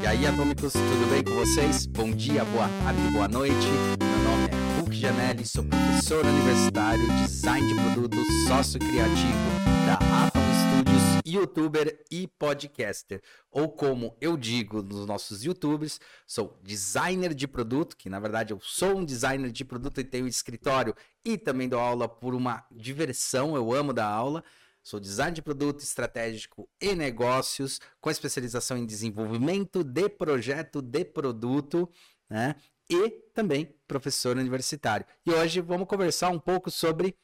E aí, atômicos, tudo bem com vocês? Bom dia, boa tarde, boa noite. Meu nome é Hulk Janelli, sou professor universitário, design de produtos, sócio criativo da Atom Studios, youtuber e podcaster. Ou como eu digo nos nossos youtubers, sou designer de produto, que na verdade eu sou um designer de produto e tenho escritório e também dou aula por uma diversão, eu amo dar aula. Sou design de produto estratégico e negócios, com especialização em desenvolvimento de projeto de produto, né? E também professor universitário. E hoje vamos conversar um pouco sobre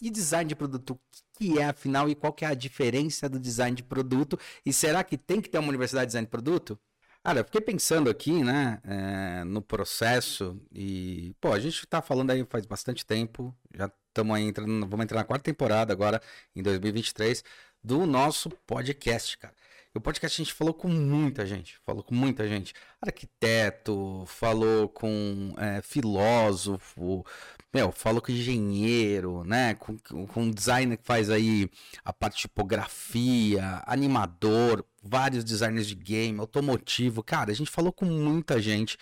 e design de produto, o que é afinal e qual que é a diferença do design de produto? E será que tem que ter uma universidade de design de produto? Cara, eu fiquei pensando aqui, né, é, no processo e, pô, a gente tá falando aí faz bastante tempo, já estamos aí entrando, vamos entrar na quarta temporada agora, em 2023, do nosso podcast, cara. E o podcast a gente falou com muita gente, falou com muita gente. Arquiteto, falou com é, filósofo, meu, falou com engenheiro, né? Com, com designer que faz aí a parte de tipografia, animador, vários designers de game, automotivo. Cara, a gente falou com muita gente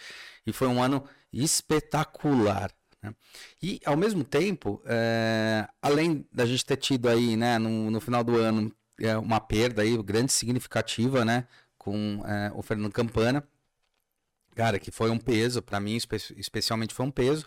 e foi um ano espetacular. Né? E ao mesmo tempo, é, além da gente ter tido aí, né, no, no final do ano, é, uma perda aí grande significativa, né, com é, o Fernando Campana, cara, que foi um peso para mim, espe especialmente foi um peso.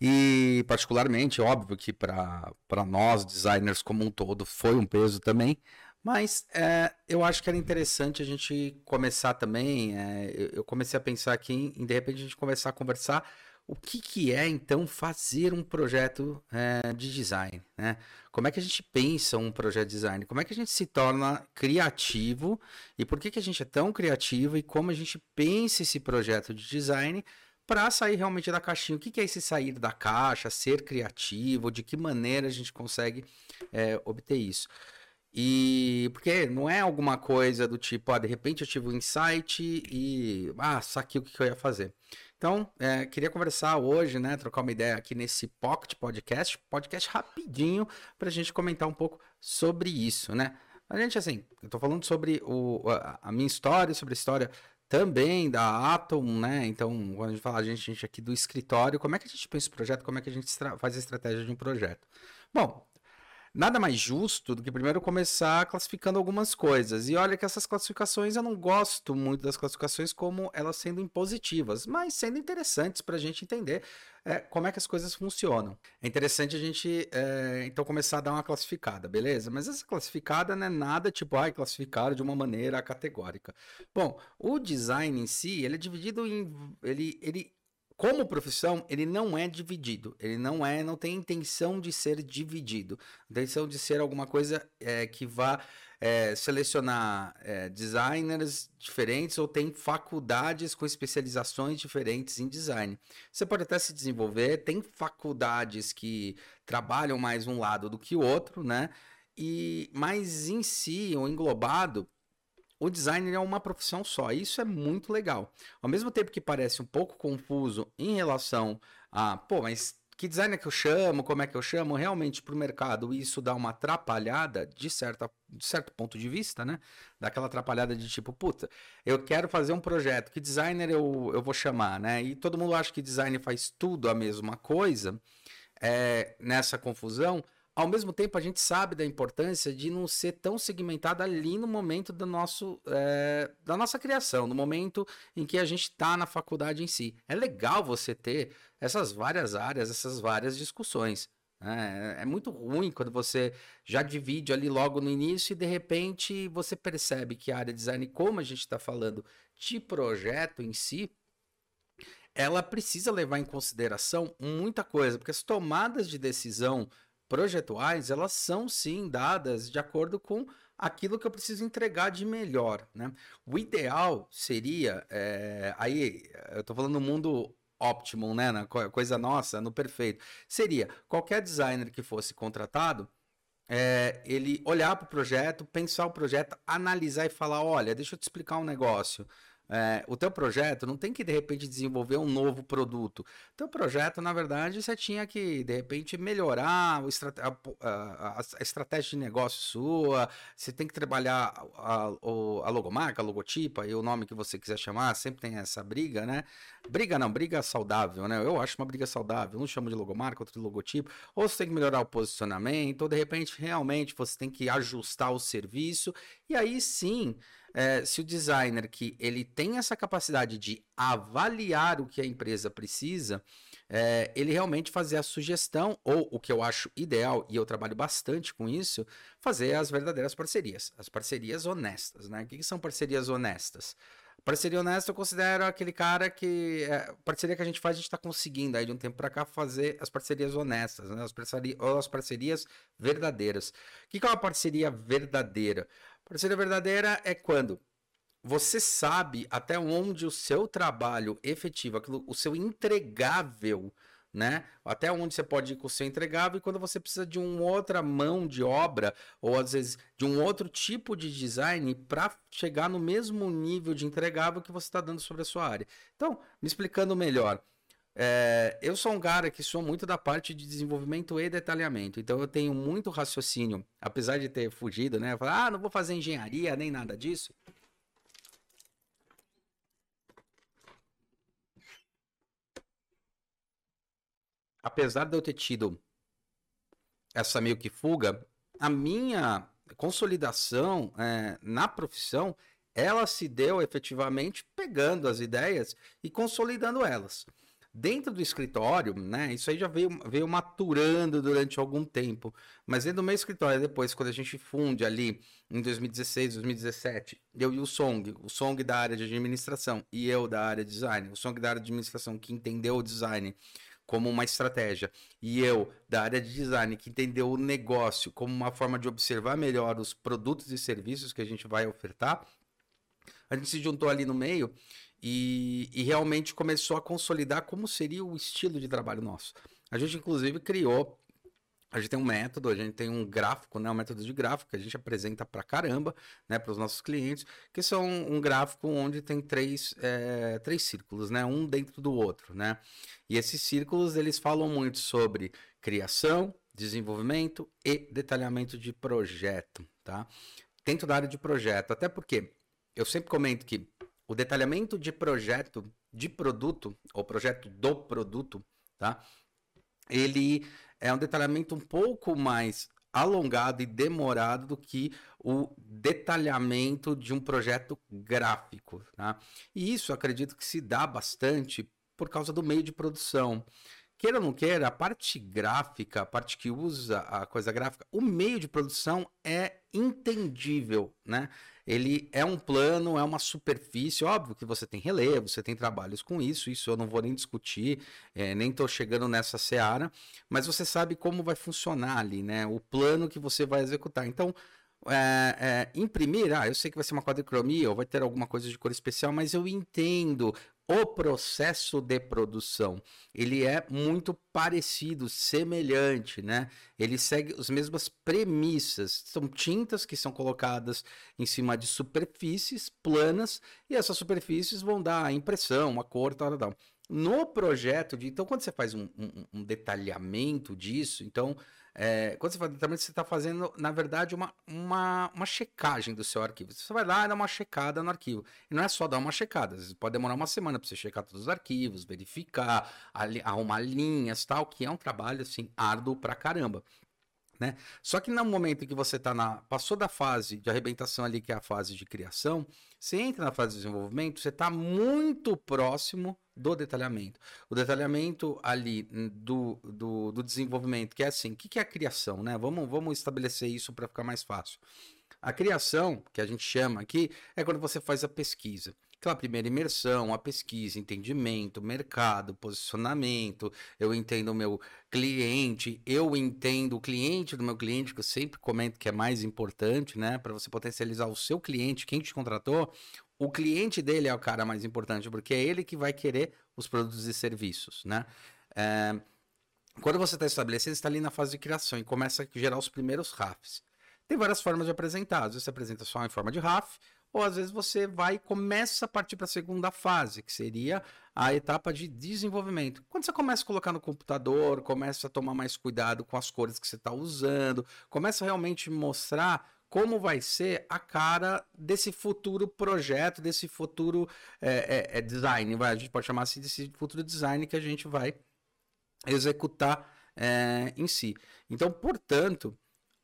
E particularmente, óbvio que para nós, designers como um todo, foi um peso também. Mas é, eu acho que era interessante a gente começar também. É, eu comecei a pensar aqui em, de repente, a gente começar a conversar o que, que é, então, fazer um projeto é, de design. Né? Como é que a gente pensa um projeto de design? Como é que a gente se torna criativo? E por que, que a gente é tão criativo? E como a gente pensa esse projeto de design para sair realmente da caixinha. O que, é esse sair da caixa, ser criativo, de que maneira a gente consegue é, obter isso. E porque não é alguma coisa do tipo, ah, de repente eu tive um insight e ah, saquei o que, que eu ia fazer. Então, é, queria conversar hoje, né, trocar uma ideia aqui nesse Pocket Podcast, podcast rapidinho, para a gente comentar um pouco sobre isso, né? A gente, assim, eu tô falando sobre o, a, minha história, sobre a história também da Atom, né? Então, quando a gente fala a gente, a gente aqui do escritório, como é que a gente pensa o projeto, como é que a gente faz a estratégia de um projeto? Bom, nada mais justo do que primeiro começar classificando algumas coisas. E olha que essas classificações eu não gosto muito das classificações como elas sendo impositivas, mas sendo interessantes para a gente entender é, como é que as coisas funcionam. É interessante a gente é, então começar a dar uma classificada, beleza? Mas essa classificada não é nada tipo, ai, classificar de uma maneira categórica. Bom, o design em si, ele é dividido em. Ele, ele como profissão, ele não é dividido. Ele não é, não tem intenção de ser dividido. Intenção de ser alguma coisa é, que vá é, selecionar é, designers diferentes ou tem faculdades com especializações diferentes em design. Você pode até se desenvolver, tem faculdades que trabalham mais um lado do que o outro, né? E, mas em si, ou englobado, o designer é uma profissão só. Isso é muito legal. Ao mesmo tempo que parece um pouco confuso em relação a, pô, mas que designer que eu chamo, como é que eu chamo, realmente para o mercado isso dá uma atrapalhada de, certa, de certo ponto de vista, né? Daquela atrapalhada de tipo, puta, eu quero fazer um projeto, que designer eu, eu vou chamar, né? E todo mundo acha que designer faz tudo a mesma coisa, é, nessa confusão. Ao mesmo tempo, a gente sabe da importância de não ser tão segmentado ali no momento do nosso, é, da nossa criação, no momento em que a gente está na faculdade em si. É legal você ter essas várias áreas, essas várias discussões. Né? É, é muito ruim quando você já divide ali logo no início e de repente você percebe que a área de design, como a gente está falando de projeto em si, ela precisa levar em consideração muita coisa, porque as tomadas de decisão projetuais, elas são sim dadas de acordo com aquilo que eu preciso entregar de melhor, né? O ideal seria, é, aí eu estou falando no mundo óptimo, né, na coisa nossa, no perfeito, seria qualquer designer que fosse contratado, é, ele olhar para o projeto, pensar o projeto, analisar e falar, olha, deixa eu te explicar um negócio. É, o teu projeto não tem que, de repente, desenvolver um novo produto. O teu projeto, na verdade, você tinha que, de repente, melhorar a, a, a, estratégia de negócio sua, você tem que trabalhar a, a logomarca, a logotipa e o nome que você quiser chamar, sempre tem essa briga, né? Briga não, briga saudável, né? Eu acho uma briga saudável. Um chama de logomarca, outro de logotipo. Ou você tem que melhorar o posicionamento, ou de repente, realmente, você tem que ajustar o serviço. E aí sim é, se o designer que ele tem essa capacidade de avaliar o que a empresa precisa, é, ele realmente fazer a sugestão, ou o que eu acho ideal, e eu trabalho bastante com isso, fazer as verdadeiras parcerias, as parcerias honestas, né? O que, que são parcerias honestas? Parceria honesta eu considero aquele cara que. É, parceria que a gente faz, a gente está conseguindo aí de um tempo para cá fazer as parcerias honestas, né? As, parceria, as parcerias verdadeiras. O que, que é uma parceria verdadeira? Parceria verdadeira é quando você sabe até onde o seu trabalho efetivo, aquilo, o seu entregável, né? Até onde você pode ir com o seu entregável e quando você precisa de uma outra mão de obra ou às vezes de um outro tipo de design para chegar no mesmo nível de entregável que você está dando sobre a sua área. Então, me explicando melhor. É, eu sou um cara que sou muito da parte de desenvolvimento e detalhamento, então eu tenho muito raciocínio, apesar de ter fugido, né? Falar, ah, não vou fazer engenharia nem nada disso. Apesar de eu ter tido essa meio que fuga, a minha consolidação é, na profissão ela se deu efetivamente pegando as ideias e consolidando elas. Dentro do escritório, né? Isso aí já veio, veio maturando durante algum tempo. Mas dentro do meu escritório, depois, quando a gente funde ali em 2016, 2017, eu e o Song, o Song da área de administração e eu da área de design, o Song da área de administração que entendeu o design como uma estratégia e eu da área de design que entendeu o negócio como uma forma de observar melhor os produtos e serviços que a gente vai ofertar, a gente se juntou ali no meio e, e realmente começou a consolidar como seria o estilo de trabalho nosso. A gente, inclusive, criou a gente tem um método, a gente tem um gráfico, né, um método de gráfico que a gente apresenta para caramba, né, para os nossos clientes, que são um gráfico onde tem três, é, três círculos, né, um dentro do outro, né, e esses círculos eles falam muito sobre criação, desenvolvimento e detalhamento de projeto, tá? Dentro da área de projeto, até porque eu sempre comento que o detalhamento de projeto de produto, ou projeto do produto, tá? Ele é um detalhamento um pouco mais alongado e demorado do que o detalhamento de um projeto gráfico, tá? E isso acredito que se dá bastante por causa do meio de produção. Queira ou não queira, a parte gráfica, a parte que usa a coisa gráfica, o meio de produção é entendível, né? Ele é um plano, é uma superfície. Óbvio que você tem relevo, você tem trabalhos com isso, isso eu não vou nem discutir, é, nem estou chegando nessa seara, mas você sabe como vai funcionar ali, né? O plano que você vai executar. Então, é, é, imprimir, ah, eu sei que vai ser uma quadricromia ou vai ter alguma coisa de cor especial, mas eu entendo o processo de produção. Ele é muito parecido, semelhante, né? Ele segue as mesmas premissas. São tintas que são colocadas em cima de superfícies planas e essas superfícies vão dar a impressão, a cor, tal, tal. No projeto de, então quando você faz um, um, um detalhamento disso, então é, quando você faz detalhamento, você está fazendo, na verdade, uma, uma, uma checagem do seu arquivo. Você vai lá e dá uma checada no arquivo. E não é só dar uma checada, pode demorar uma semana para você checar todos os arquivos, verificar, arrumar linhas tal, que é um trabalho assim árduo pra caramba. Né? Só que no momento que você tá na passou da fase de arrebentação ali, que é a fase de criação, você entra na fase de desenvolvimento, você está muito próximo do detalhamento. O detalhamento ali do, do, do desenvolvimento, que é assim, o que, que é a criação? Né? Vamos, vamos estabelecer isso para ficar mais fácil. A criação, que a gente chama aqui, é quando você faz a pesquisa aquela primeira imersão, a pesquisa, entendimento, mercado, posicionamento, eu entendo o meu cliente, eu entendo o cliente do meu cliente, que eu sempre comento que é mais importante, né? Para você potencializar o seu cliente, quem te contratou, o cliente dele é o cara mais importante, porque é ele que vai querer os produtos e serviços, né? É, quando você está estabelecendo, está ali na fase de criação e começa a gerar os primeiros RAFs. Tem várias formas de apresentar. Às vezes você apresenta só em forma de RAF, ou às vezes você vai e começa a partir para a segunda fase, que seria a etapa de desenvolvimento. Quando você começa a colocar no computador, começa a tomar mais cuidado com as cores que você está usando, começa a realmente mostrar como vai ser a cara desse futuro projeto, desse futuro é, é, design, vai, a gente pode chamar assim desse futuro design que a gente vai executar é, em si. Então, portanto,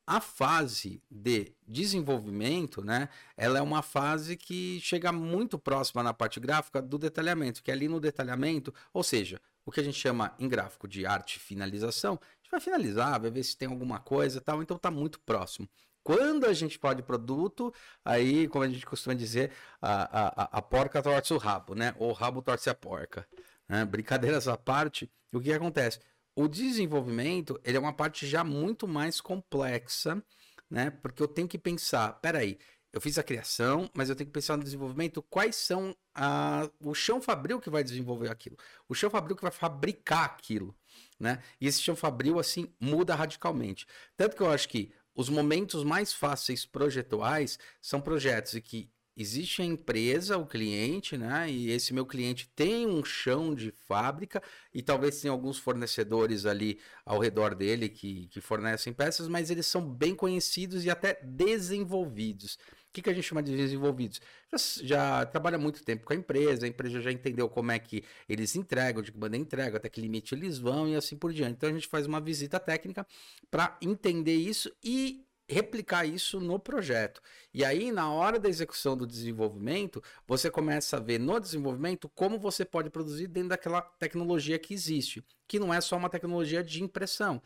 a fase de desenvolvimento, né, ela é uma fase que chega muito próxima na parte gráfica do detalhamento, que é ali no detalhamento, ou seja, o que a gente chama em gráfico de arte finalização, a gente vai finalizar, vai ver se tem alguma coisa tal, então está muito próximo. Quando a gente fala de produto, aí, como a gente costuma dizer, a, a, a porca torce o rabo, né? Ou o rabo torce a porca. Né? Brincadeiras à parte, o que acontece? O desenvolvimento ele é uma parte já muito mais complexa, né? Porque eu tenho que pensar, peraí, eu fiz a criação, mas eu tenho que pensar no desenvolvimento, quais são a, o chão fabril que vai desenvolver aquilo, o chão fabril que vai fabricar aquilo, né? E esse chão fabril, assim, muda radicalmente. Tanto que eu acho que os momentos mais fáceis projetuais são projetos em que existe a empresa, o cliente, né? E esse meu cliente tem um chão de fábrica e talvez tenha alguns fornecedores ali ao redor dele que, que fornecem peças, mas eles são bem conhecidos e até desenvolvidos que, que a gente chama de desenvolvidos? Já, já trabalha muito tempo com a empresa, a empresa já entendeu como é que eles entregam, de que maneira entregam, até que limite eles vão e assim por diante. Então a gente faz uma visita técnica para entender isso e replicar isso no projeto. E aí, na hora da execução do desenvolvimento, você começa a ver no desenvolvimento como você pode produzir dentro daquela tecnologia que existe, que não é só uma tecnologia de impressão.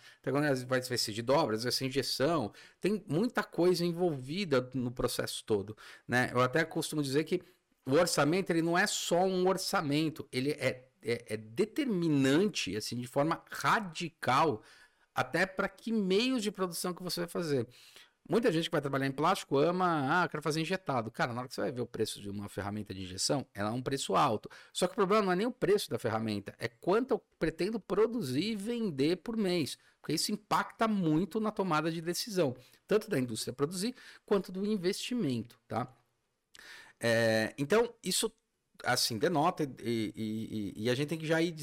Vai ser de dobras, vai ser injeção, tem muita coisa envolvida no processo todo. Né? Eu até costumo dizer que o orçamento ele não é só um orçamento, ele é, é, é determinante, assim, de forma radical até para que meios de produção que você vai fazer. Muita gente que vai trabalhar em plástico ama, ah, quero fazer injetado. Cara, na hora que você vai ver o preço de uma ferramenta de injeção, ela é um preço alto. Só que o problema não é nem o preço da ferramenta, é quanto eu pretendo produzir e vender por mês. Porque isso impacta muito na tomada de decisão, tanto da indústria produzir quanto do investimento, tá? É, então, isso assim, denota e, e, e, a gente tem que já ir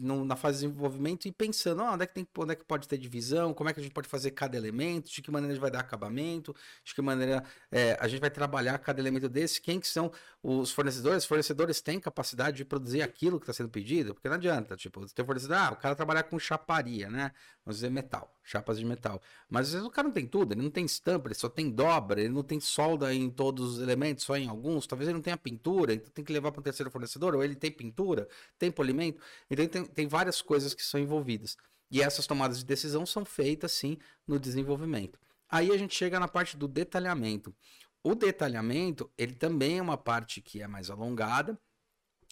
na fase de desenvolvimento e pensando oh, onde, é que tem, onde é que pode ter divisão, como é que a gente pode fazer cada elemento, de que maneira a gente vai dar acabamento, de que maneira é, a gente vai trabalhar cada elemento desse, quem que são os fornecedores, os fornecedores têm capacidade de produzir aquilo que está sendo pedido, porque não adianta, tipo, ter fornecedor, ah, o cara trabalhar com chaparia, né, vamos dizer metal, chapas de metal, mas às vezes o cara não tem tudo, ele não tem estampa, ele só tem dobra, ele não tem solda em todos os elementos, só em alguns, talvez ele não tenha pintura, então tem que levar para terceiro fornecedor, ou ele tem pintura, tem polimento. Então tem, tem várias coisas que são envolvidas. E essas tomadas de decisão são feitas sim no desenvolvimento. Aí a gente chega na parte do detalhamento. O detalhamento, ele também é uma parte que é mais alongada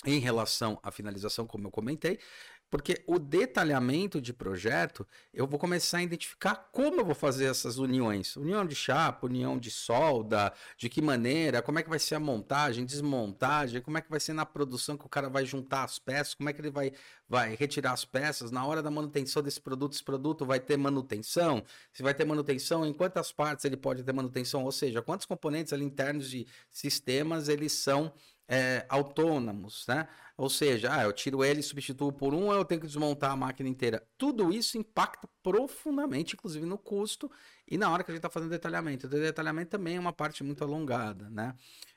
em relação à finalização, como eu comentei, porque o detalhamento de projeto, eu vou começar a identificar como eu vou fazer essas uniões. União de chapa, união de solda, de que maneira, como é que vai ser a montagem, desmontagem, como é que vai ser na produção que o cara vai juntar as peças, como é que ele vai, vai retirar as peças, na hora da manutenção desse produto, esse produto vai ter manutenção, se vai ter manutenção, em quantas partes ele pode ter manutenção, ou seja, quantos componentes ali internos de sistemas eles são é, autônomos, né? Ou seja, ah, eu tiro ele e substituo por um, eu tenho que desmontar a máquina inteira. Tudo isso impacta profundamente, inclusive no custo e na hora que a gente está fazendo detalhamento. O detalhamento também é uma parte muito alongada, né?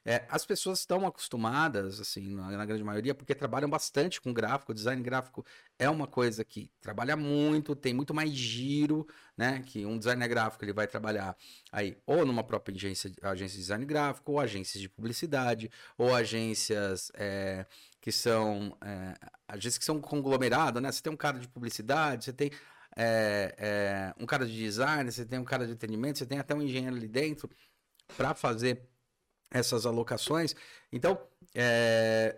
É, as pessoas estão acostumadas, assim, na, na, grande maioria, porque trabalham bastante com gráfico. Design gráfico é uma coisa que trabalha muito, tem muito mais giro, né? Que um designer gráfico ele vai trabalhar aí ou numa própria agência, agência de design gráfico, ou agências de publicidade, ou agências é, que são é, agências que são conglomerado, né? Você tem um cara de publicidade, você tem é, é, um cara de design, você tem um cara de atendimento, você tem até um engenheiro ali dentro para fazer essas alocações. Então, é,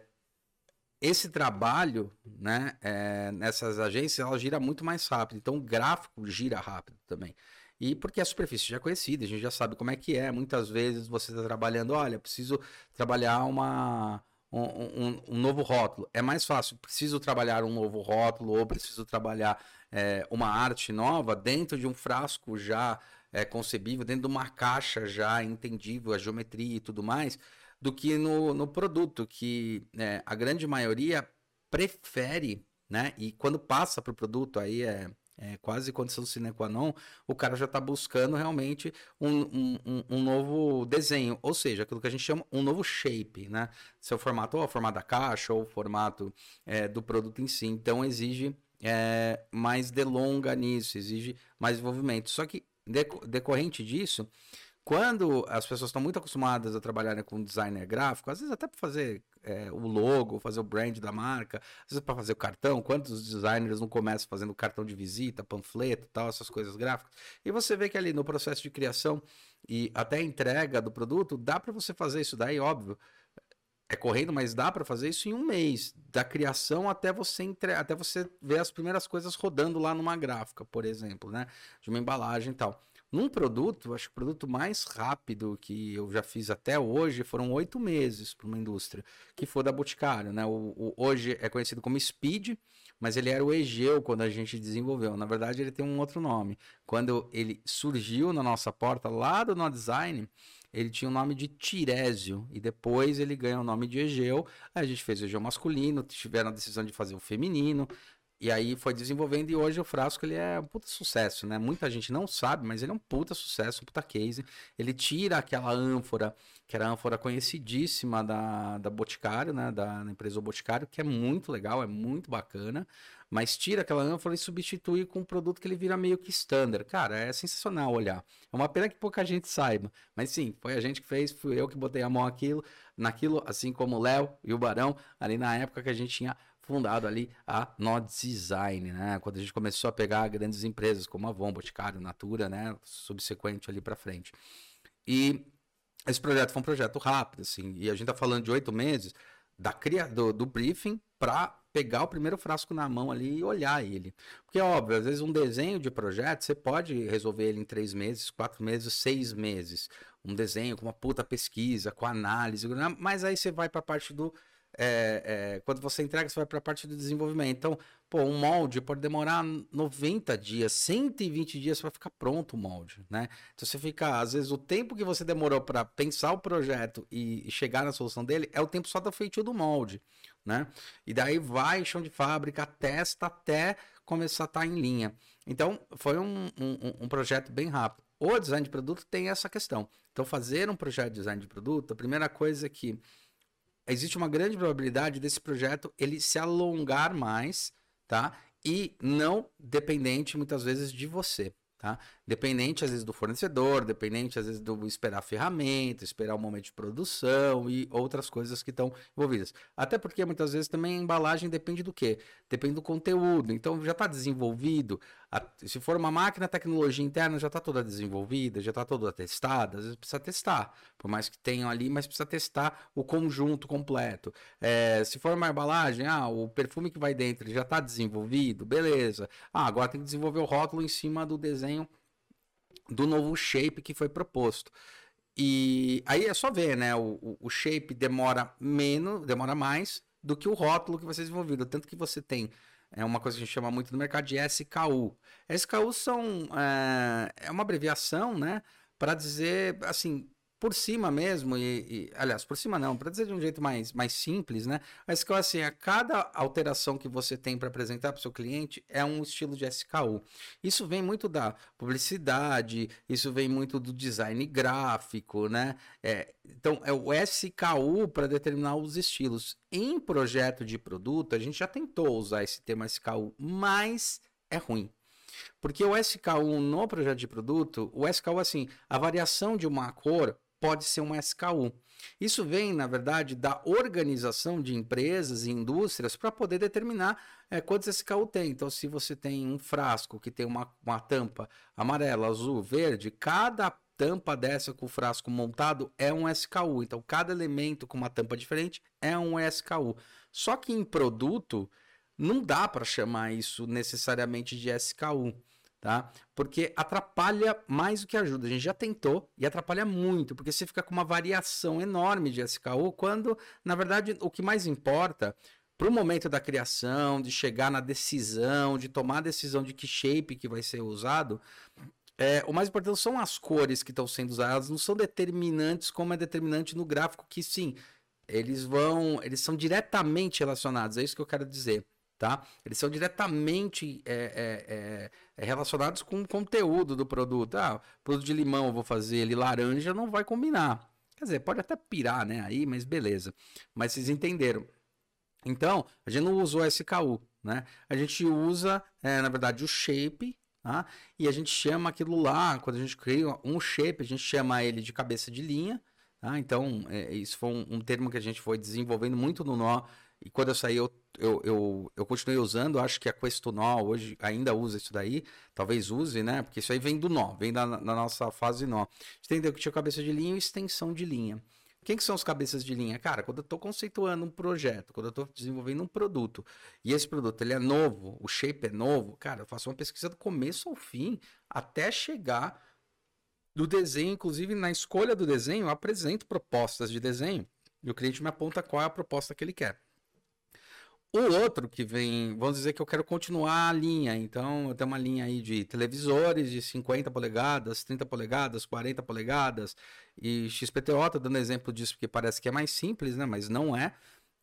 esse trabalho né, é, nessas agências ela gira muito mais rápido. Então, o gráfico gira rápido também. E porque a superfície já é conhecida, a gente já sabe como é que é. Muitas vezes você está trabalhando, olha, preciso trabalhar uma, um, um, um, novo rótulo. É mais fácil, preciso trabalhar um novo rótulo ou preciso trabalhar é, uma arte nova dentro de um frasco já é, concebível, dentro de uma caixa já entendível, a geometria e tudo mais, do que no, no produto, que né, a grande maioria prefere, né? E quando passa para o produto, aí é, é, quase condição sine qua non, o cara já está buscando realmente um, um, um, novo desenho, ou seja, aquilo que a gente chama um novo shape, né? Seu formato, ou o formato da caixa, ou o formato é, do produto em si. Então exige é, mais delonga nisso, exige mais desenvolvimento. Só que decorrente disso, quando as pessoas estão muito acostumadas a trabalhar com designer gráfico, às vezes até para fazer é, o logo, fazer o brand da marca, às vezes para fazer o cartão, quantos designers não começam fazendo cartão de visita, panfleto tal, essas coisas gráficas. E você vê que ali no processo de criação e até entrega do produto, dá para você fazer isso daí, óbvio. É correndo, mas dá para fazer isso em um mês, da criação até você entre... até você ver as primeiras coisas rodando lá numa gráfica, por exemplo, né? De uma embalagem e tal. Num produto, acho que o produto mais rápido que eu já fiz até hoje foram oito meses para uma indústria, que foi da Boticário, né? O, o, hoje é conhecido como Speed, mas ele era o Egeu quando a gente desenvolveu. Na verdade, ele tem um outro nome. Quando ele surgiu na nossa porta lá do No Design, ele tinha o nome de Tirésio e depois ele ganha o nome de Egeu. Aí a gente fez o Egeu masculino, tiveram a decisão de fazer o feminino. E aí foi desenvolvendo e hoje o frasco ele é um puta sucesso, né? Muita gente não sabe, mas ele é um puta sucesso, um puta case. Ele tira aquela ânfora, que era a ânfora conhecidíssima da, da Boticário, né? Da, da empresa Boticário, que é muito legal, é muito bacana. Mas tira aquela ânfora e substitui com um produto que ele vira meio que standard. Cara, é sensacional olhar. É uma pena que pouca gente saiba. Mas sim, foi a gente que fez, fui eu que botei a mão aquilo, naquilo, assim como o Léo e o Barão, ali na época que a gente tinha fundado ali a Nod Design, né? Quando a gente começou a pegar grandes empresas como a Avon, Boticário, Natura, né? Subsequente ali para frente. E esse projeto foi um projeto rápido, assim, e a gente tá falando de oito meses da cria do, do briefing para pegar o primeiro frasco na mão ali e olhar ele. Porque, óbvio, às vezes um desenho de projeto, você pode resolver ele em três meses, quatro meses, seis meses. Um desenho com uma puta pesquisa, com análise, mas aí você vai para a parte do é, é, quando você entrega, você vai para a parte do desenvolvimento. Então, pô, um molde pode demorar 90 dias, 120 dias para ficar pronto o molde, né? Então você fica, às vezes, o tempo que você demorou para pensar o projeto e, chegar na solução dele é o tempo só do feitio do molde, né? E daí vai chão de fábrica, testa até começar a estar tá em linha. Então, foi um, um, um projeto bem rápido. O design de produto tem essa questão. Então, fazer um projeto de design de produto, a primeira coisa é que existe uma grande probabilidade desse projeto ele se alongar mais, tá? E não dependente muitas vezes de você. Tá? Dependente às vezes do fornecedor, dependente às vezes do esperar ferramenta, esperar o momento de produção e outras coisas que estão envolvidas. Até porque muitas vezes também a embalagem depende do que? Depende do conteúdo. Então já está desenvolvido. Se for uma máquina, a tecnologia interna já está toda desenvolvida, já está toda testada. Às vezes precisa testar, por mais que tenham ali, mas precisa testar o conjunto completo. É, se for uma embalagem, ah, o perfume que vai dentro já está desenvolvido, beleza. Ah, agora tem que desenvolver o rótulo em cima do desenho do novo shape que foi proposto. E aí é só ver, né? O, o, shape demora menos, demora mais do que o rótulo que vai ser desenvolvido. Tanto que você tem é uma coisa que a gente chama muito no mercado de SKU. SKU são é, é uma abreviação, né? Para dizer assim por cima mesmo, e, e aliás, por cima não, para dizer de um jeito mais, mais simples, né? Mas que assim, a cada alteração que você tem para apresentar para o seu cliente é um estilo de SKU. Isso vem muito da publicidade, isso vem muito do design gráfico, né? É, então, é o SKU para determinar os estilos. Em projeto de produto, a gente já tentou usar esse termo SKU, mas é ruim. Porque o SKU no projeto de produto, o SKU, assim, a variação de uma cor pode ser um SKU. Isso vem, na verdade, da organização de empresas e indústrias para poder determinar é, quantos SKU tem. Então, se você tem um frasco que tem uma, uma tampa amarela, azul, verde, cada tampa dessa com o frasco montado é um SKU. Então, cada elemento com uma tampa diferente é um SKU. Só que em produto, não dá para chamar isso necessariamente de SKU tá? Porque atrapalha mais do que ajuda. A gente já tentou e atrapalha muito, porque você fica com uma variação enorme de SKU, quando, na verdade, o que mais importa para o momento da criação, de chegar na decisão, de tomar a decisão de que shape que vai ser usado, é, o mais importante são as cores que estão sendo usadas, não são determinantes como é determinante no gráfico, que sim, eles vão, eles são diretamente relacionados, é isso que eu quero dizer, tá? Eles são diretamente é, é, é, relacionados com o conteúdo do produto. Ah, produto de limão eu vou fazer ele laranja, não vai combinar. Quer dizer, pode até pirar, né, aí, mas beleza. Mas vocês entenderam. Então, a gente não usou SKU, né? A gente usa, é, na verdade, o shape Tá? E a gente chama aquilo lá, quando a gente cria um shape, a gente chama ele de cabeça de linha. Tá? Então, é, isso foi um, um, termo que a gente foi desenvolvendo muito no nó. E quando eu saí, eu, eu, eu, eu continuei usando. Acho que a Questo Nó hoje ainda usa isso daí. Talvez use, né? Porque isso aí vem do nó, vem da, nossa fase nó. Entendeu que tinha cabeça de linha e extensão de linha. Quem que são os cabeças de linha? Cara, quando eu estou conceituando um projeto, quando eu estou desenvolvendo um produto, e esse produto ele é novo, o shape é novo, cara, eu faço uma pesquisa do começo ao fim, até chegar do desenho, inclusive na escolha do desenho, eu apresento propostas de desenho, e o cliente me aponta qual é a proposta que ele quer. O outro que vem, vamos dizer que eu quero continuar a linha, então eu tenho uma linha aí de televisores de 50 polegadas, 30 polegadas, 40 polegadas. E XPTO, tô dando exemplo disso porque parece que é mais simples, né, mas não é.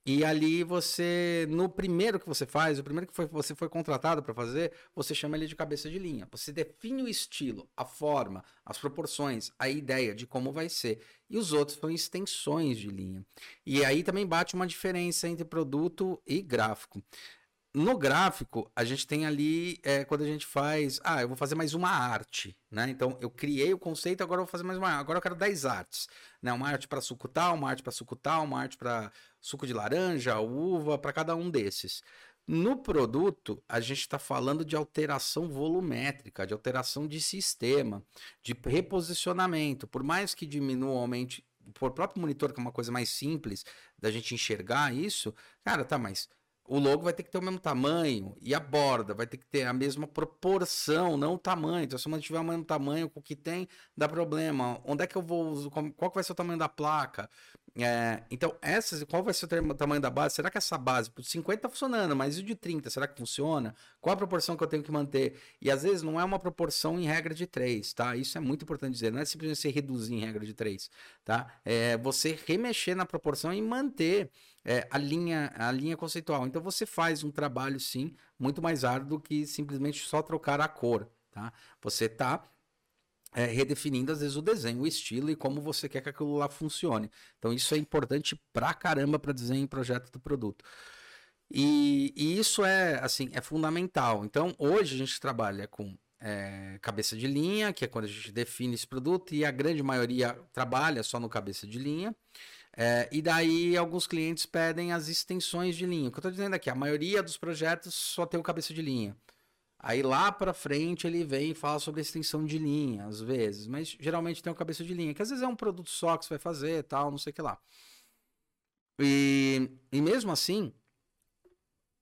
E ali você, no primeiro que você faz, o primeiro que foi, você foi contratado para fazer, você chama ele de cabeça de linha. Você define o estilo, a forma, as proporções, a ideia de como vai ser. E os outros são extensões de linha. E aí também bate uma diferença entre produto e gráfico. No gráfico, a gente tem ali, é, quando a gente faz, ah, eu vou fazer mais uma arte, né? Então, eu criei o conceito, agora eu vou fazer mais uma, agora eu quero 10 artes, né? Uma arte para suco tal, uma arte para suco tal, uma arte para suco de laranja, uva, para cada um desses. No produto, a gente está falando de alteração volumétrica, de alteração de sistema, de reposicionamento. Por mais que diminua, aumente, por próprio monitor, que é uma coisa mais simples da gente enxergar isso, cara, tá, mas o logo vai ter que ter o mesmo tamanho e a borda vai ter que ter a mesma proporção, não o tamanho. Então, se eu mantiver o mesmo tamanho com o que tem, dá problema. Onde é que eu vou Qual vai ser o tamanho da placa? É, então, essas, qual vai ser o tamanho da base? Será que essa base, por 50 tá funcionando, mas e o de 30, será que funciona? Qual a proporção que eu tenho que manter? E às vezes não é uma proporção em regra de 3, tá? Isso é muito importante dizer, não é simplesmente você reduzir em regra de 3, tá? É você remexer na proporção e manter é, a, linha, a linha conceitual. Então você faz um trabalho, sim, muito mais árduo do que simplesmente só trocar a cor, tá? Você tá é, redefinindo às vezes o desenho, o estilo e como você quer que aquilo lá funcione. Então isso é importante pra caramba para desenho e projeto do produto. E, e, isso é assim é fundamental. Então hoje a gente trabalha com é, cabeça de linha, que é quando a gente define esse produto, e a grande maioria trabalha só no cabeça de linha. É, e daí alguns clientes pedem as extensões de linha. O que eu estou dizendo aqui, a maioria dos projetos só tem o cabeça de linha. Aí lá para frente ele vem e fala sobre extensão de linha, às vezes, mas geralmente tem uma cabeça de linha, que às vezes é um produto só que você vai fazer, tal, não sei o que lá. E, e mesmo assim,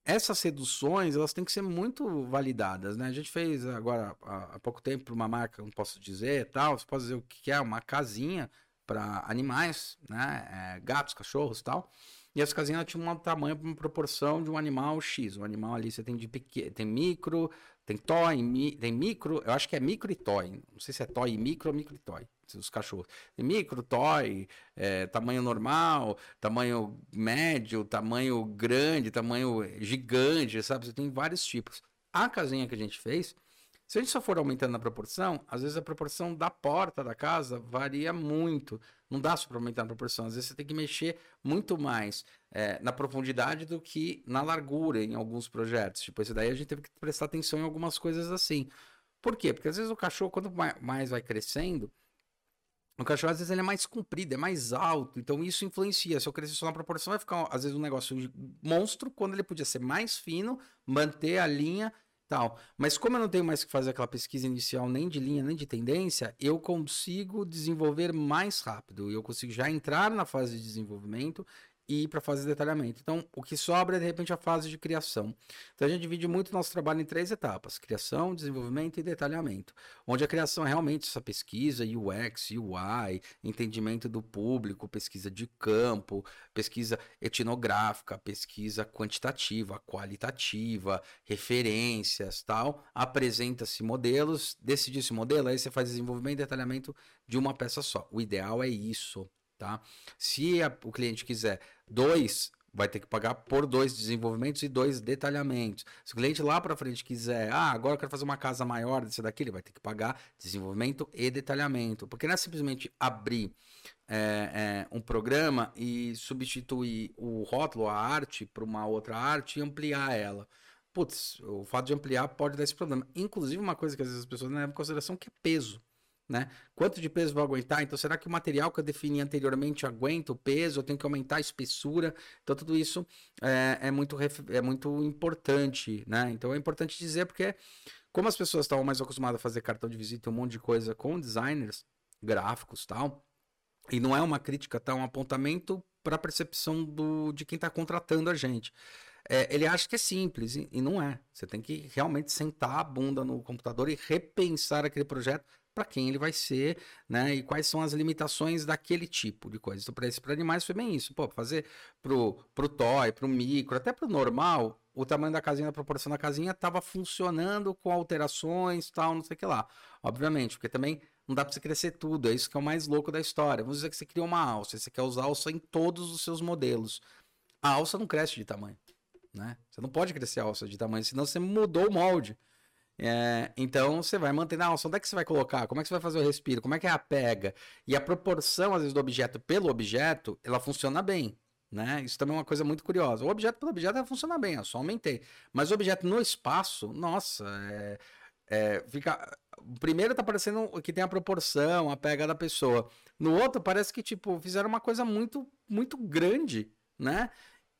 essas reduções elas têm que ser muito validadas, né? A gente fez agora há, pouco tempo para uma marca, não posso dizer, tal, você pode dizer o que é uma casinha para animais, né? É, gatos, cachorros, tal. E essa casinha tinha um tamanho, uma proporção de um animal X. Um animal ali você tem de pequeno, tem micro, tem toy, mi, tem micro, eu acho que é micro e toy. Não sei se é toy e micro ou micro e toy. Os cachorros. Tem micro, toy, é, tamanho normal, tamanho médio, tamanho grande, tamanho gigante, sabe? Você tem vários tipos. A casinha que a gente fez, se a gente só for aumentando na proporção, às vezes a proporção da porta da casa varia muito. Não dá só para aumentar a proporção. Às vezes você tem que mexer muito mais é, na profundidade do que na largura em alguns projetos. Tipo, esse daí a gente teve que prestar atenção em algumas coisas assim. Por quê? Porque às vezes o cachorro, quanto mais vai crescendo, o cachorro às vezes ele é mais comprido, é mais alto, então isso influencia. Se eu crescer só na proporção, vai ficar às vezes um negócio monstro, quando ele podia ser mais fino, manter a linha tal. Mas como eu não tenho mais que fazer aquela pesquisa inicial nem de linha nem de tendência, eu consigo desenvolver mais rápido. Eu consigo já entrar na fase de desenvolvimento e para fase de detalhamento. Então, o que sobra é de repente a fase de criação. Então, a gente divide muito o nosso trabalho em três etapas: criação, desenvolvimento e detalhamento. Onde a criação é realmente essa pesquisa, UX, UI, entendimento do público, pesquisa de campo, pesquisa etnográfica, pesquisa quantitativa, qualitativa, referências, tal. Apresenta-se modelos, decide-se modelo, aí você faz desenvolvimento e detalhamento de uma peça só. O ideal é isso tá? Se a, o cliente quiser dois, vai ter que pagar por dois desenvolvimentos e dois detalhamentos. Se o cliente lá para frente quiser, ah, agora eu quero fazer uma casa maior desse daqui, ele vai ter que pagar desenvolvimento e detalhamento, porque não é simplesmente abrir é, é, um programa e substituir o rótulo, a arte, para uma outra arte e ampliar ela. Putz, o fato de ampliar pode dar esse problema. Inclusive, uma coisa que às vezes as pessoas não levam em consideração que é peso né? Quanto de peso vou aguentar? Então, será que o material que eu defini anteriormente aguenta o peso? Eu tenho que aumentar a espessura? Então, tudo isso é, é muito, é muito importante, né? Então, é importante dizer porque, como as pessoas estavam mais acostumadas a fazer cartão de visita e um monte de coisa com designers gráficos tal, e não é uma crítica, tá? É um apontamento para a percepção do, de quem está contratando a gente. É, ele acha que é simples e, e não é. Você tem que realmente sentar a bunda no computador e repensar aquele projeto para quem ele vai ser, né? E quais são as limitações daquele tipo de coisa. Então, para esse para animais foi bem isso. Pô, fazer pro, pro toy, pro micro, até pro normal, o tamanho da casinha, a proporção da casinha estava funcionando com alterações, tal, não sei o que lá. Obviamente, porque também não dá para você crescer tudo, é isso que é o mais louco da história. Vamos dizer que você cria uma alça, você quer usar alça em todos os seus modelos. A alça não cresce de tamanho, né? Você não pode crescer a alça de tamanho, senão você mudou o molde. É, então você vai manter na alça. Onde é que você vai colocar? Como é que você vai fazer o respiro? Como é que é a pega? E a proporção, às vezes, do objeto pelo objeto, ela funciona bem. Né? Isso também é uma coisa muito curiosa. O objeto pelo objeto ela funciona bem, eu só aumentei. Mas o objeto no espaço, nossa, é, é, fica. Primeiro tá parecendo que tem a proporção, a pega da pessoa. No outro, parece que, tipo, fizeram uma coisa muito, muito grande, né?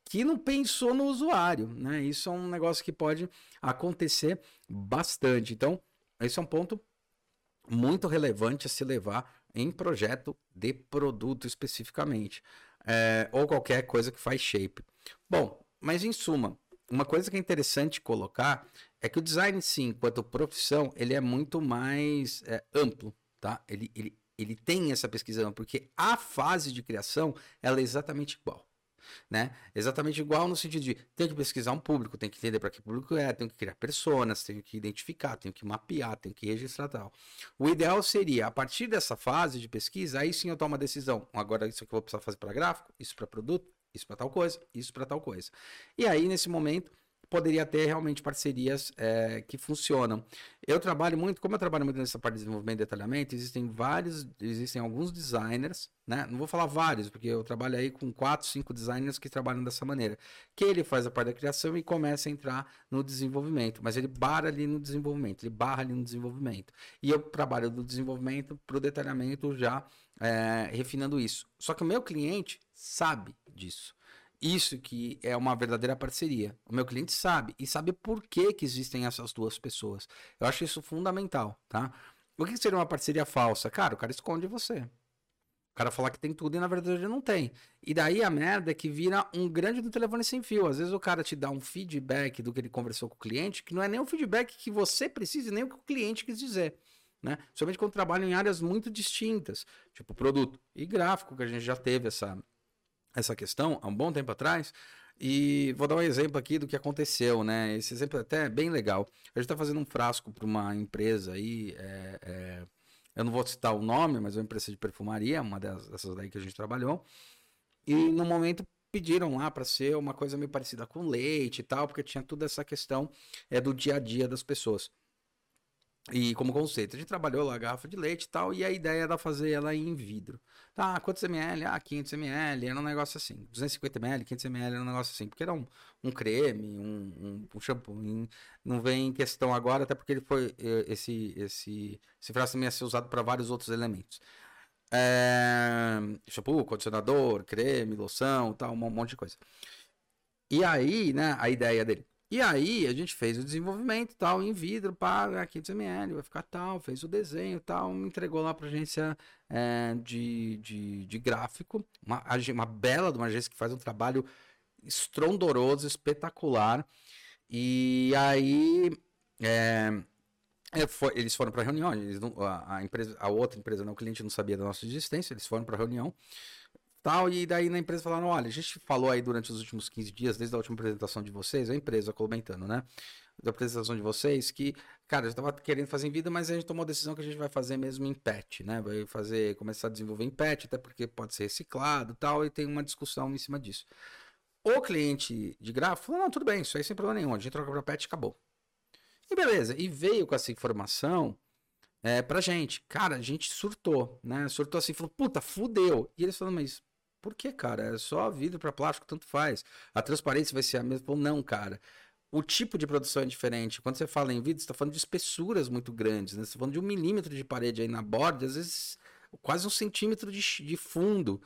Que não pensou no usuário, né? Isso é um negócio que pode acontecer bastante. Então, esse é um ponto muito relevante a se levar em projeto de produto especificamente, é, ou qualquer coisa que faz shape. Bom, mas em suma, uma coisa que é interessante colocar é que o design, sim, enquanto profissão, ele é muito mais é, amplo, tá? Ele, ele, ele tem essa pesquisa, porque a fase de criação ela é exatamente igual né? Exatamente igual no sentido de tem que pesquisar um público, tem que entender para que público é, tem que criar personas, tem que identificar, tem que mapear, tem que registrar tal. O ideal seria, a partir dessa fase de pesquisa, aí sim eu tomo uma decisão. Agora isso aqui eu vou precisar fazer para gráfico, isso para produto, isso para tal coisa, isso para tal coisa. E aí nesse momento poderia ter realmente parcerias é, que funcionam. Eu trabalho muito, como eu trabalho muito nessa parte de desenvolvimento e detalhamento, existem vários, existem alguns designers, né? Não vou falar vários, porque eu trabalho aí com quatro, cinco designers que trabalham dessa maneira. Que ele faz a parte da criação e começa a entrar no desenvolvimento, mas ele barra ali no desenvolvimento, ele barra ali no desenvolvimento. E eu trabalho do desenvolvimento para o detalhamento já é, refinando isso. Só que o meu cliente sabe disso. Isso que é uma verdadeira parceria. O meu cliente sabe e sabe por que, que existem essas duas pessoas. Eu acho isso fundamental, tá? O que seria uma parceria falsa? Cara, o cara esconde você. O cara fala que tem tudo e na verdade não tem. E daí a merda é que vira um grande do telefone sem fio. Às vezes o cara te dá um feedback do que ele conversou com o cliente, que não é nem o feedback que você precisa, nem o que o cliente quis dizer. Né? Somente quando trabalha em áreas muito distintas, tipo produto e gráfico, que a gente já teve essa, essa questão há um bom tempo atrás. E vou dar um exemplo aqui do que aconteceu, né? Esse exemplo é até bem legal. A gente está fazendo um frasco para uma empresa aí. É, é, eu não vou citar o nome, mas é uma empresa de perfumaria, uma dessas daí que a gente trabalhou. E no momento pediram lá para ser uma coisa meio parecida com leite e tal, porque tinha toda essa questão é, do dia a dia das pessoas. E como conceito, a gente trabalhou lá a garrafa de leite e tal, e a ideia era fazer ela em vidro. Tá, quantos ml? Ah, 500 ml, era um negócio assim. 250 ml, 500 ml, era um negócio assim. Porque era um, um creme, um, um, um shampoo. Não vem em questão agora, até porque ele foi, esse, esse, esse frasco também ia ser usado para vários outros elementos. É, shampoo, condicionador, creme, loção, tal, um monte de coisa. E aí, né, a ideia dele. E aí a gente fez o desenvolvimento tal, em vidro, para 500 ml, vai ficar tal, fez o desenho tal, entregou lá para agência é, de, de, de, gráfico, uma, uma bela de uma agência que faz um trabalho estrondoroso, espetacular. E aí é, é, foi, eles foram para a reunião, eles não, a, a, empresa, a outra empresa, não, o cliente não sabia da nossa existência, eles foram para a reunião tal, e daí na empresa falaram, olha, a gente falou aí durante os últimos 15 dias, desde a última apresentação de vocês, a empresa comentando, né? Da apresentação de vocês, que, cara, eu estava querendo fazer em vida, mas a gente tomou a decisão que a gente vai fazer mesmo em pet, né? Vai fazer, começar a desenvolver em pet, até porque pode ser reciclado tal, e tem uma discussão em cima disso. O cliente de gráfico falou, não, tudo bem, isso aí sem problema nenhum, a gente troca para pet e acabou. E beleza, e veio com essa informação é, pra gente. Cara, a gente surtou, né? Surtou assim, falou, puta, fudeu. E eles falaram, mas por que, cara? É só vidro para plástico, tanto faz. A transparência vai ser a mesma. Ou não, cara. O tipo de produção é diferente. Quando você fala em vidro, você está falando de espessuras muito grandes, né? Você está falando de um milímetro de parede aí na borda, às vezes quase um centímetro de, de fundo.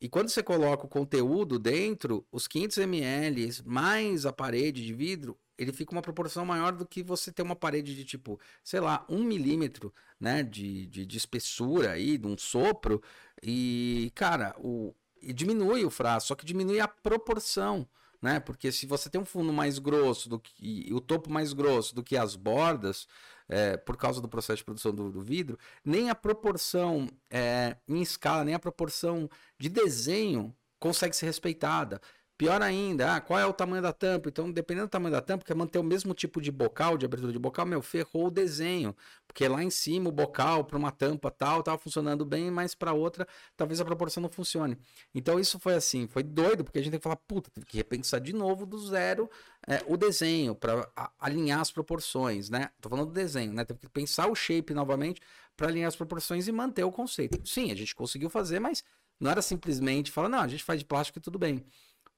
E quando você coloca o conteúdo dentro, os 500 ml mais a parede de vidro, ele fica uma proporção maior do que você ter uma parede de tipo, sei lá, um milímetro né, de, de, de espessura aí, de um sopro. E, cara, o, e diminui o frasco, só que diminui a proporção, né? Porque se você tem um fundo mais grosso do que o topo mais grosso do que as bordas, é, por causa do processo de produção do, do vidro, nem a proporção é, em escala, nem a proporção de desenho consegue ser respeitada. Pior ainda, ah, qual é o tamanho da tampa? Então, dependendo do tamanho da tampa, quer manter o mesmo tipo de bocal, de abertura de bocal, meu, ferrou o desenho. Porque lá em cima o bocal para uma tampa tal estava funcionando bem, mas para outra talvez a proporção não funcione. Então isso foi assim, foi doido, porque a gente tem que falar, puta, teve que repensar de novo do zero é, o desenho para alinhar as proporções, né? Tô falando do desenho, né? Teve que pensar o shape novamente para alinhar as proporções e manter o conceito. Sim, a gente conseguiu fazer, mas não era simplesmente falar, não, a gente faz de plástico e tudo bem.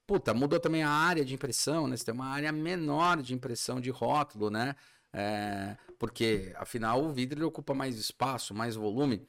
Puta, mudou também a área de impressão, né? Você tem uma área menor de impressão de rótulo, né? É, porque, afinal, o vidro ocupa mais espaço, mais volume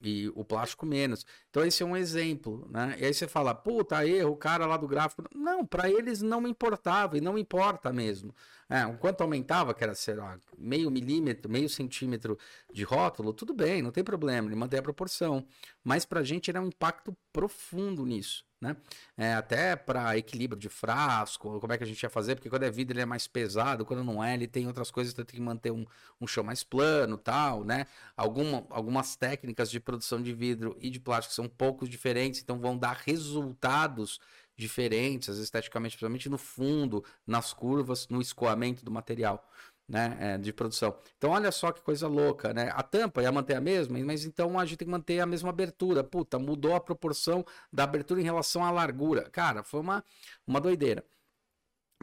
e o plástico menos. Então esse é um exemplo, né? E aí você fala, puta, erro, o cara lá do gráfico. Não, para eles não importava e não importa mesmo. É, o quanto aumentava, que era, sei lá, meio milímetro, meio centímetro de rótulo, tudo bem, não tem problema, ele mantém a proporção. Mas para a gente era um impacto profundo nisso né? É, até para equilíbrio de frasco, como é que a gente ia fazer, porque quando é vidro ele é mais pesado, quando não é, ele tem outras coisas, então tem que manter um, um chão mais plano, tal, né? Alguma, algumas técnicas de produção de vidro e de plástico são um pouco diferentes, então vão dar resultados diferentes, esteticamente, principalmente no fundo, nas curvas, no escoamento do material né, é, de produção. Então, olha só que coisa louca, né? A tampa ia manter a mesma, mas então a gente tem que manter a mesma abertura. Puta, mudou a proporção da abertura em relação à largura. Cara, foi uma, uma doideira.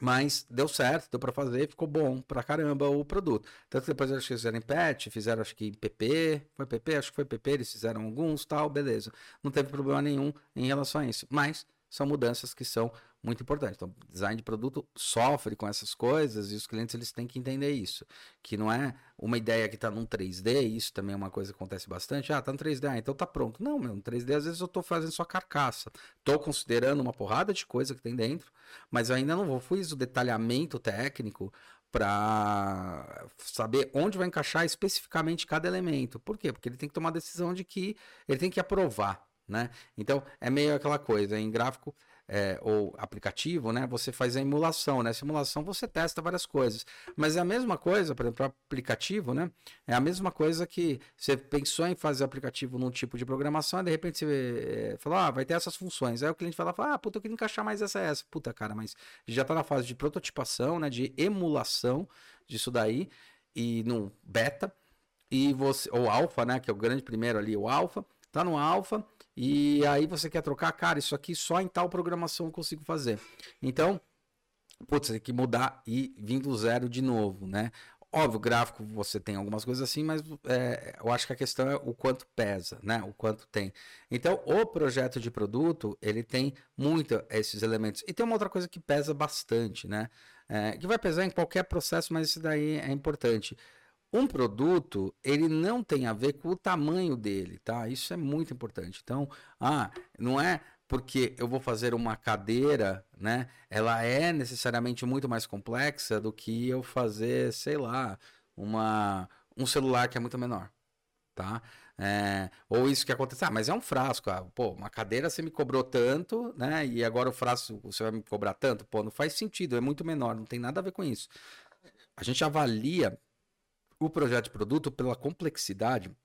Mas deu certo, deu para fazer, ficou bom pra caramba o produto. Tanto que depois eles fizeram em PET, fizeram acho que em PP, foi PP, acho que foi PP, eles fizeram alguns, tal, beleza. Não teve problema nenhum em relação a isso. Mas são mudanças que são muito importantes. Então, design de produto sofre com essas coisas e os clientes eles têm que entender isso, que não é uma ideia que está num 3D, isso também é uma coisa que acontece bastante. Ah, tá no 3D, ah, então tá pronto. Não, meu, no 3D às vezes eu estou fazendo só carcaça. Estou considerando uma porrada de coisa que tem dentro, mas ainda não vou fiz o detalhamento técnico para saber onde vai encaixar especificamente cada elemento. Por quê? Porque ele tem que tomar a decisão de que ele tem que aprovar né? Então é meio aquela coisa em gráfico é, ou aplicativo, né? Você faz a emulação, né? Simulação você testa várias coisas, mas é a mesma coisa, por exemplo, aplicativo, né? É a mesma coisa que você pensou em fazer aplicativo num tipo de programação, e de repente você é, falou, ah, vai ter essas funções. Aí o cliente fala, ah, puta, eu queria encaixar mais essa essa. Puta, cara, mas já está na fase de prototipação, né? De emulação disso daí e no beta e você ou alfa, né? Que é o grande primeiro ali, o alfa, tá no alfa e aí você quer trocar, cara, isso aqui só em tal programação eu consigo fazer. Então, putz, tem que mudar e vir do zero de novo, né? Óbvio, gráfico você tem algumas coisas assim, mas é, eu acho que a questão é o quanto pesa, né? O quanto tem. Então, o projeto de produto, ele tem muito esses elementos. E tem uma outra coisa que pesa bastante, né? É, que vai pesar em qualquer processo, mas isso daí é importante. Um produto, ele não tem a ver com o tamanho dele, tá? Isso é muito importante. Então, ah, não é porque eu vou fazer uma cadeira, né? Ela é necessariamente muito mais complexa do que eu fazer, sei lá, uma, um celular que é muito menor, tá? É, ou isso que acontece, ah, mas é um frasco, ah, pô, uma cadeira você me cobrou tanto, né? E agora o frasco você vai me cobrar tanto, pô, não faz sentido, é muito menor, não tem nada a ver com isso. A gente avalia o projeto de produto pela complexidade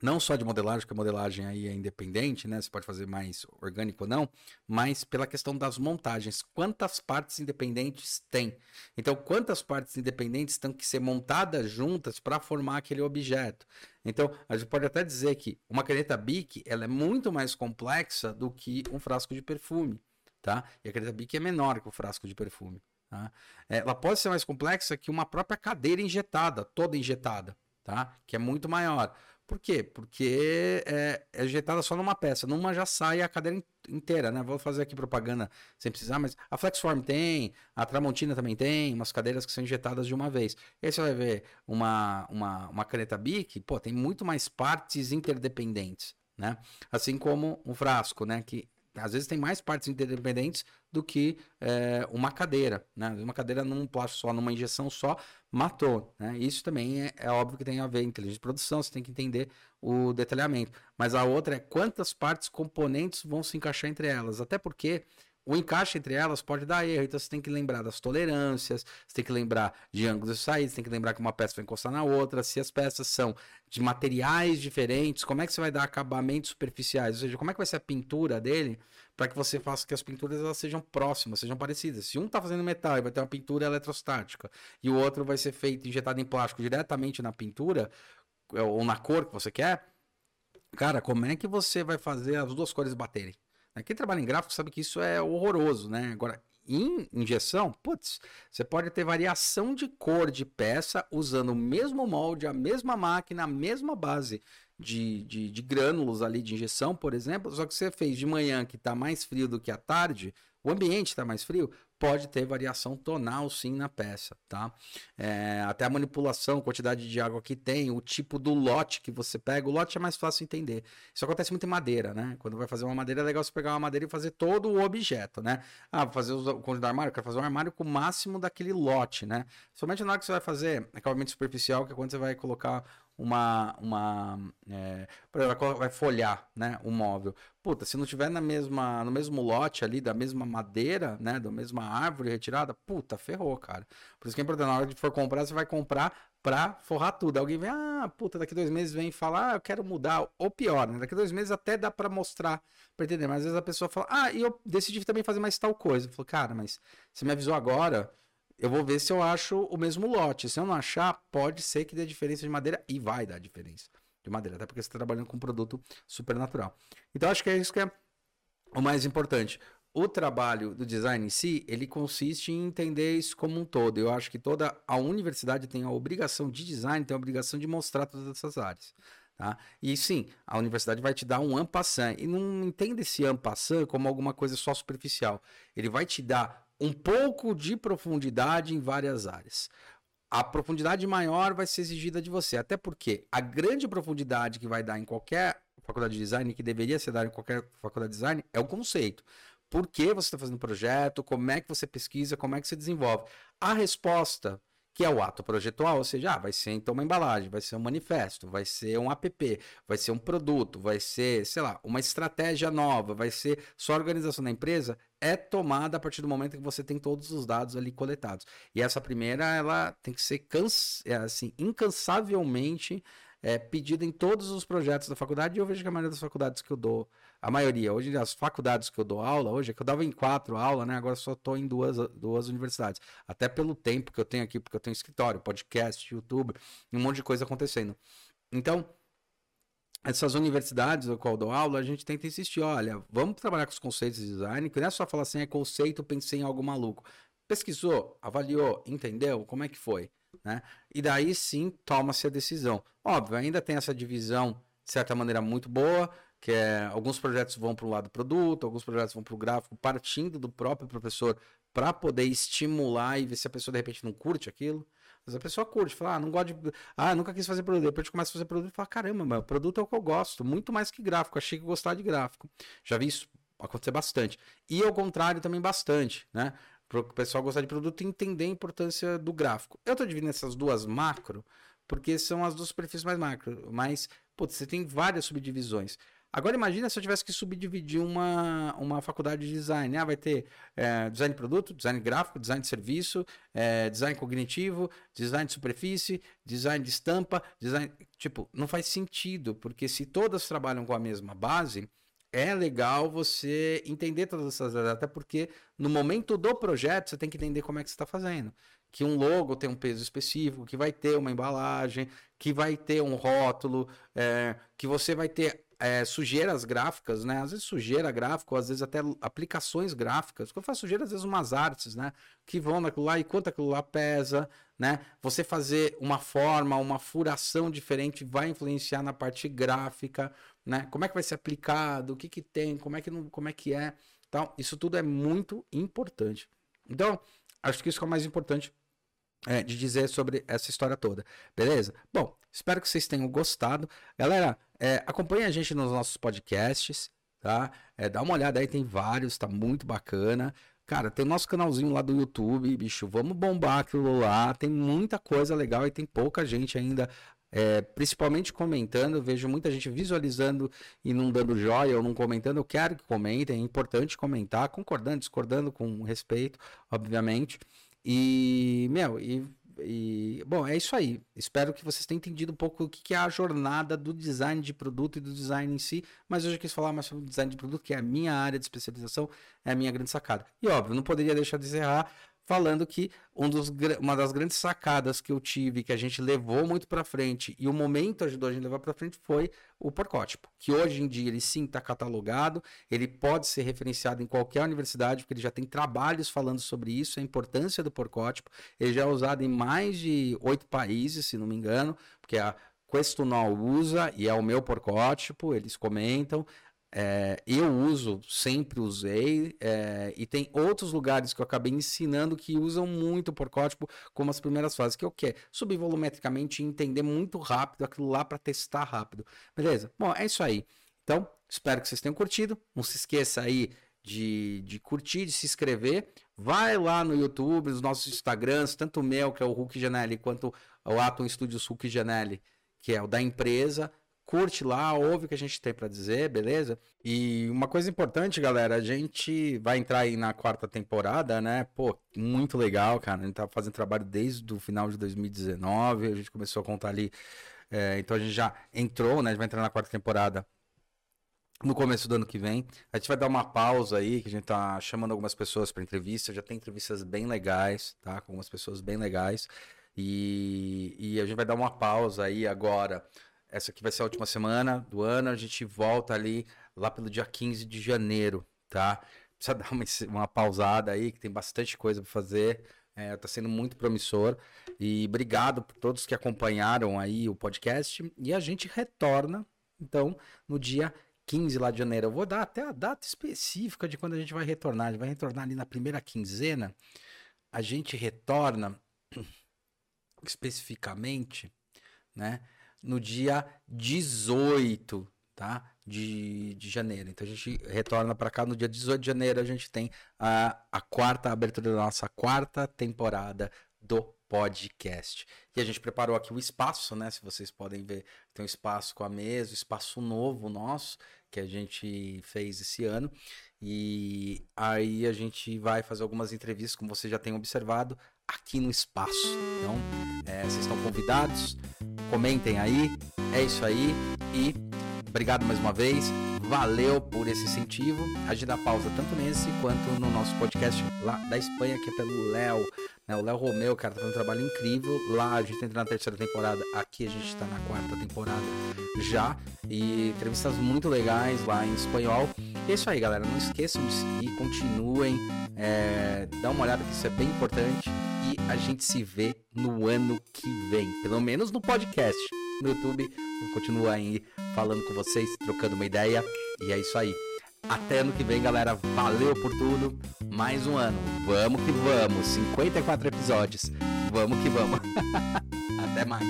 não só de modelagem, porque a modelagem aí é independente, né? Você pode fazer mais orgânico ou não, mas pela questão das montagens. Quantas partes independentes tem? Então, quantas partes independentes têm que ser montadas juntas para formar aquele objeto? Então, a gente pode até dizer que uma caneta Bic ela é muito mais complexa do que um frasco de perfume, tá? E a caneta Bic é menor que o frasco de perfume. Tá? Ela pode ser mais complexa que uma própria cadeira injetada, toda injetada, tá? Que é muito maior. Por quê? Porque é, é injetada só numa peça. Numa já sai a cadeira inteira, né? Vou fazer aqui propaganda sem precisar, mas a Flexform tem, a Tramontina também tem, umas cadeiras que são injetadas de uma vez. E aí você vai ver uma, uma, uma caneta Bic, pô, tem muito mais partes interdependentes, né? Assim como um frasco, né? Que às vezes tem mais partes interdependentes do que é, uma cadeira, né? Uma cadeira num plástico só, numa injeção só, matou, né? Isso também é, é óbvio que tem a ver com inteligência de produção, você tem que entender o detalhamento. Mas a outra é quantas partes, componentes vão se encaixar entre elas, até porque o encaixe entre elas pode dar erro, então você tem que lembrar das tolerâncias, você tem que lembrar de ângulos de saída, você tem que lembrar que uma peça vai encostar na outra, se as peças são de materiais diferentes, como é que você vai dar acabamentos superficiais, ou seja, como é que vai ser a pintura dele, para que você faça que as pinturas elas sejam próximas, sejam parecidas. Se um está fazendo metal e vai ter uma pintura eletrostática, e o outro vai ser feito injetado em plástico diretamente na pintura, ou na cor que você quer, cara, como é que você vai fazer as duas cores baterem? Né? Quem trabalha em gráfico sabe que isso é horroroso, né? Agora, em injeção, putz, você pode ter variação de cor de peça usando o mesmo molde, a mesma máquina, a mesma base de, de, de grânulos ali de injeção, por exemplo, só que você fez de manhã que está mais frio do que à tarde, o ambiente está mais frio, pode ter variação tonal sim na peça, tá? É, até a manipulação, quantidade de água que tem, o tipo do lote que você pega, o lote é mais fácil entender. Isso acontece muito em madeira, né? Quando vai fazer uma madeira, é legal você pegar uma madeira e fazer todo o objeto, né? Ah, vou fazer o conjunto do armário, quero fazer um armário com o máximo daquele lote, né? Somente na hora que você vai fazer acabamento superficial, que é quando você vai colocar uma. uma é, por exemplo, vai folhar né, o móvel. Puta, se não tiver na mesma, no mesmo lote ali, da mesma madeira, né? Da mesma árvore retirada, puta, ferrou, cara. Por isso que é importante, na hora de for comprar, você vai comprar pra forrar tudo. Alguém vem, ah, puta, daqui dois meses vem falar, ah, eu quero mudar. Ou pior, né? Daqui dois meses até dá para mostrar, pra entender. Mas às vezes a pessoa fala, ah, e eu decidi também fazer mais tal coisa. Falo, cara, mas você me avisou agora eu vou ver se eu acho o mesmo lote. Se eu não achar, pode ser que dê diferença de madeira e vai dar diferença de madeira, até porque você está trabalhando com um produto supernatural. Então acho que é isso que é o mais importante. O trabalho do design em si, ele consiste em entender isso como um todo. Eu acho que toda a universidade tem a obrigação de design, tem a obrigação de mostrar todas essas áreas. Tá? E sim, a universidade vai te dar um ampassant. E não entenda esse ampassant como alguma coisa só superficial. Ele vai te dar um pouco de profundidade em várias áreas. A profundidade maior vai ser exigida de você, até porque a grande profundidade que vai dar em qualquer faculdade de design, que deveria ser dada em qualquer faculdade de design, é o conceito. Por que você está fazendo o projeto, como é que você pesquisa, como é que você desenvolve. A resposta que é o ato projetual, ou seja, ah, vai ser então uma embalagem, vai ser um manifesto, vai ser um app, vai ser um produto, vai ser, sei lá, uma estratégia nova, vai ser só a organização da empresa, é tomada a partir do momento que você tem todos os dados ali coletados. E essa primeira, ela tem que ser é, assim, incansavelmente é, pedida em todos os projetos da faculdade, e eu vejo que a maioria das faculdades que eu dou a maioria. Hoje, as faculdades que eu dou aula, hoje, é que eu dava em quatro aulas, né? Agora só estou em duas, duas universidades. Até pelo tempo que eu tenho aqui, porque eu tenho escritório, podcast, YouTube, um monte de coisa acontecendo. Então, essas universidades no qual dou aula, a gente tenta insistir, olha, vamos trabalhar com os conceitos de design, que não é só falar assim, é conceito, pensei em algo maluco. Pesquisou, avaliou, entendeu? Como é que foi? Né? E daí sim toma-se a decisão. Óbvio, ainda tem essa divisão, de certa maneira, muito boa, que é alguns projetos vão para o lado produto, alguns projetos vão para o gráfico, partindo do próprio professor para poder estimular e ver se a pessoa de repente não curte aquilo. Mas a pessoa curte, fala, ah, não gosto de. Ah, nunca quis fazer produto. Depois começa a fazer produto e fala, caramba, meu produto é o que eu gosto, muito mais que gráfico. Achei que gostar de gráfico. Já vi isso acontecer bastante. E ao contrário também bastante, né? Para o pessoal gostar de produto e entender a importância do gráfico. Eu estou dividindo essas duas macro, porque são as duas superfícies mais macro. Mas, putz, você tem várias subdivisões. Agora imagina se eu tivesse que subdividir uma, uma faculdade de design. Ah, vai ter é, design de produto, design gráfico, design de serviço, é, design cognitivo, design de superfície, design de estampa, design. Tipo, não faz sentido, porque se todas trabalham com a mesma base, é legal você entender todas essas áreas, até porque no momento do projeto você tem que entender como é que você está fazendo. Que um logo tem um peso específico, que vai ter uma embalagem, que vai ter um rótulo, é, que você vai ter é, sujeiras gráficas, né? Às vezes sujeira gráfica, ou às vezes até aplicações gráficas. Quando eu faço sujeira, às vezes umas artes, né? Que vão naquilo lá e quanto aquilo lá pesa, né? Você fazer uma forma, uma furação diferente vai influenciar na parte gráfica, né? Como é que vai ser aplicado, o que que tem, como é que, não, como é, que é. Então, isso tudo é muito importante. Então, acho que isso é o mais importante é, de dizer sobre essa história toda. Beleza? Bom, espero que vocês tenham gostado. Galera, é, acompanhe a gente nos nossos podcasts, tá? É, dá uma olhada aí, tem vários, tá muito bacana. Cara, tem o nosso canalzinho lá do YouTube, bicho. Vamos bombar aquilo lá. Tem muita coisa legal e tem pouca gente ainda é, principalmente comentando, vejo muita gente visualizando e não dando joia ou não comentando. Eu quero que comentem, é importante comentar, concordando, discordando com respeito, obviamente. E, meu, e, e, bom, é isso aí. Espero que vocês tenham entendido um pouco o que é a jornada do design de produto e do design em si, mas hoje eu quis falar mais sobre design de produto, que é a minha área de especialização, é a minha grande sacada. E óbvio, não poderia deixar de encerrar falando que um dos, uma das grandes sacadas que eu tive, que a gente levou muito para frente e o momento ajudou a gente a levar para frente foi o porcótipo, que hoje em dia ele sim está catalogado, ele pode ser referenciado em qualquer universidade, porque ele já tem trabalhos falando sobre isso, a importância do porcótipo, ele já é usado em mais de oito países, se não me engano, porque a Questonol usa e é o meu porcótipo, eles comentam. É, eu uso, sempre usei, é, e tem outros lugares que eu acabei ensinando que usam muito o porcótipo como as primeiras fases, que é o quê? Subir volumetricamente e entender muito rápido aquilo lá para testar rápido. Beleza? Bom, é isso aí. Então, espero que vocês tenham curtido. Não se esqueça aí de, de curtir, de se inscrever. Vai lá no YouTube, nos nossos Instagrams, tanto o meu, que é o Hulk Janelli, quanto o Atom Studios Hulk Janelli, que é o da empresa curte lá, ouve o que a gente tem para dizer, beleza? E uma coisa importante, galera, a gente vai entrar aí na quarta temporada, né? Pô, muito legal, cara. A gente tá fazendo trabalho desde o final de 2019, a gente começou a contar ali. É, então a gente já entrou, né? A gente vai entrar na quarta temporada no começo do ano que vem. A gente vai dar uma pausa aí, que a gente tá chamando algumas pessoas para entrevista. Já tem entrevistas bem legais, tá? Com algumas pessoas bem legais. E, e a gente vai dar uma pausa aí agora essa aqui vai ser a última semana do ano. A gente volta ali lá pelo dia 15 de janeiro, tá? Precisa dar uma, uma pausada aí, que tem bastante coisa para fazer. É, tá sendo muito promissor. E obrigado por todos que acompanharam aí o podcast. E a gente retorna, então, no dia 15 lá de janeiro. Eu vou dar até a data específica de quando a gente vai retornar. A gente vai retornar ali na primeira quinzena. A gente retorna especificamente, né? No dia 18, tá? De, de janeiro. Então a gente retorna para cá no dia 18 de janeiro. A gente tem a, a quarta abertura da nossa quarta temporada do podcast. E a gente preparou aqui o espaço, né? Se vocês podem ver, tem um espaço com a mesa, um espaço novo nosso que a gente fez esse ano. E aí a gente vai fazer algumas entrevistas, como você já tem observado, aqui no espaço. Então, é, vocês estão convidados, comentem aí. É isso aí e obrigado mais uma vez. Valeu por esse incentivo. A gente dá pausa tanto nesse quanto no nosso podcast lá da Espanha, que é pelo Léo. Né? O Léo Romeu, cara, tá fazendo um trabalho incrível. Lá a gente entra na terceira temporada, aqui a gente tá na quarta temporada já. E entrevistas muito legais lá em espanhol. E é isso aí, galera. Não esqueçam de seguir, continuem. É, dá uma olhada que isso é bem importante. A gente se vê no ano que vem. Pelo menos no podcast. No YouTube, continua aí falando com vocês, trocando uma ideia. E é isso aí. Até ano que vem, galera. Valeu por tudo. Mais um ano. Vamos que vamos. 54 episódios. Vamos que vamos. Até mais.